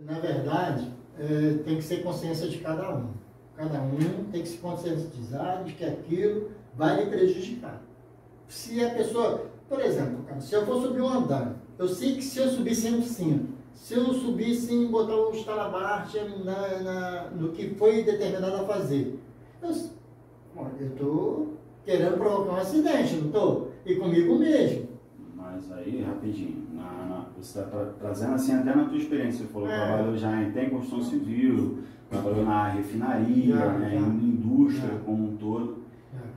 Na verdade, é, tem que ser consciência de cada um. Cada um tem que se conscientizar de que aquilo vai lhe prejudicar. Se a pessoa, por exemplo, se eu for subir um andar, eu sei que se eu subir sem um cinto, se eu subir sem botar o estalabarte na, na, no que foi determinado a fazer, eu estou querendo provocar um acidente, não estou? E comigo mesmo. Aí, rapidinho, na, na, você está tra trazendo assim até na tua experiência, você falou que é. trabalhou já em tem construção civil, trabalhou na refinaria, já, né, já. em indústria já. como um todo.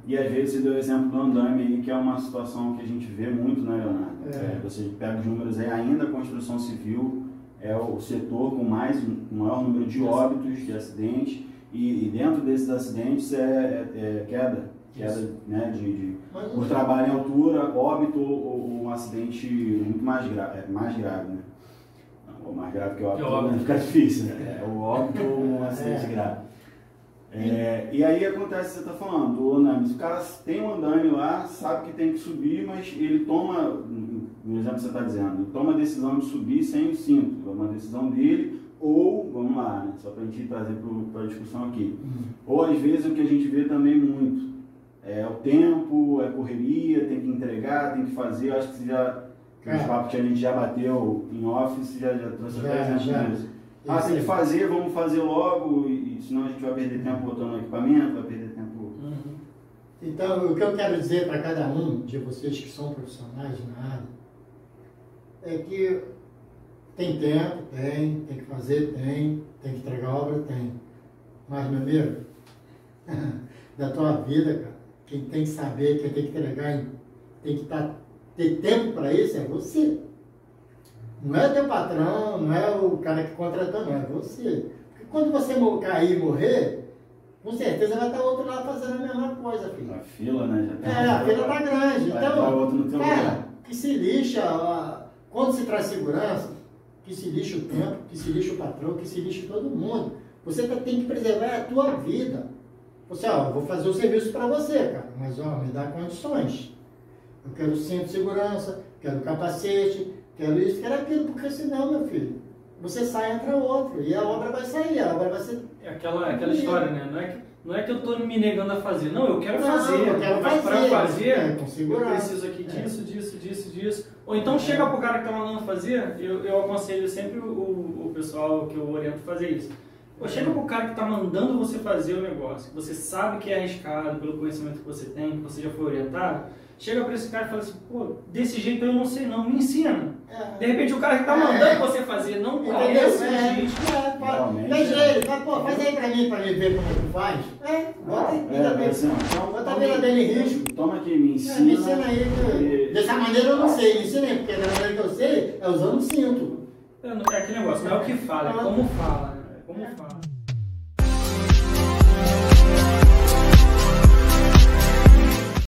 E às vezes você deu o exemplo do andame aí, que é uma situação que a gente vê muito, né, Leonardo? É. É, você pega os números aí, ainda a construção civil é o setor com mais, o maior número de óbitos, de acidentes, e, e dentro desses acidentes é, é, é queda, queda né, de, de por trabalho em altura, óbito ou, um acidente muito mais, gra é, mais grave, né? Ou mais grave que o óbito, óbito. fica difícil, né? É, o óbito ou um acidente é. grave. É, e aí acontece, você está falando, o andaime, o cara tem um andaime lá, sabe que tem que subir, mas ele toma, no exemplo que você está dizendo, ele toma a decisão de subir sem o cinto, é uma decisão dele, né, só para a gente trazer para a discussão aqui, uhum. ou às vezes o que a gente vê também muito, é o tempo, é correria, tem que entregar, tem que fazer, eu acho que já, é. os papos que a gente já bateu em office, já, já trouxe até exemplos ah, tem que fazer, vamos fazer logo, e, senão a gente vai perder tempo botando o equipamento, vai perder tempo. Uhum. Então, o que eu quero dizer para cada um de vocês que são profissionais na área é que tem tempo, tem, tem que fazer, tem, tem que entregar obra, tem. Mas, meu amigo, da tua vida, cara, quem tem que saber, quem tem que entregar, tem que tá, ter tempo para isso é você. Não é teu patrão, não é o cara que contratou, não, é você. Porque quando você cair e morrer, com certeza vai estar outro lá fazendo a mesma coisa, filho. A fila, né? Já tá é, a fila tá grande. Vai então, cara, lugar. que se lixa, quando se traz segurança, que se lixa o tempo, que se lixa o patrão, que se lixa todo mundo. Você tá, tem que preservar a tua vida. Você, ó, vou fazer o serviço para você, cara, mas ó, me dá condições. Eu quero centro de segurança, quero capacete, quero isso, quero aquilo, porque senão, meu filho, você sai, entra outro, e a obra vai sair, a obra vai ser. É aquela, aquela história, né? Não é, que, não é que eu estou me negando a fazer, não, eu quero não, fazer, eu quero mas para fazer, é, eu preciso aqui é. disso, disso, disso, disso. Ou então é. chega pro cara que está mandando fazer, eu, eu aconselho sempre o, o pessoal que eu oriento a fazer isso. Chega pro cara que está mandando você fazer o negócio, que você sabe que é arriscado pelo conhecimento que você tem, que você já foi orientado, chega para esse cara e fala assim, pô, desse jeito eu não sei não, me ensina. É. De repente o cara que está mandando é. você fazer não conhece é. gente. É, Veja ele, fala, pô, faz aí para mim, para mim ver como tu faz. É, bota aí, é, é, assim, então, bota a vida dele em risco. Toma aqui, me ensina. É, me ensina aí. Que, dessa maneira eu não sei, me ensina aí, porque da maneira que eu sei é usando cinto. É, é aquele negócio, não é o que fala, é como fala. Como faz?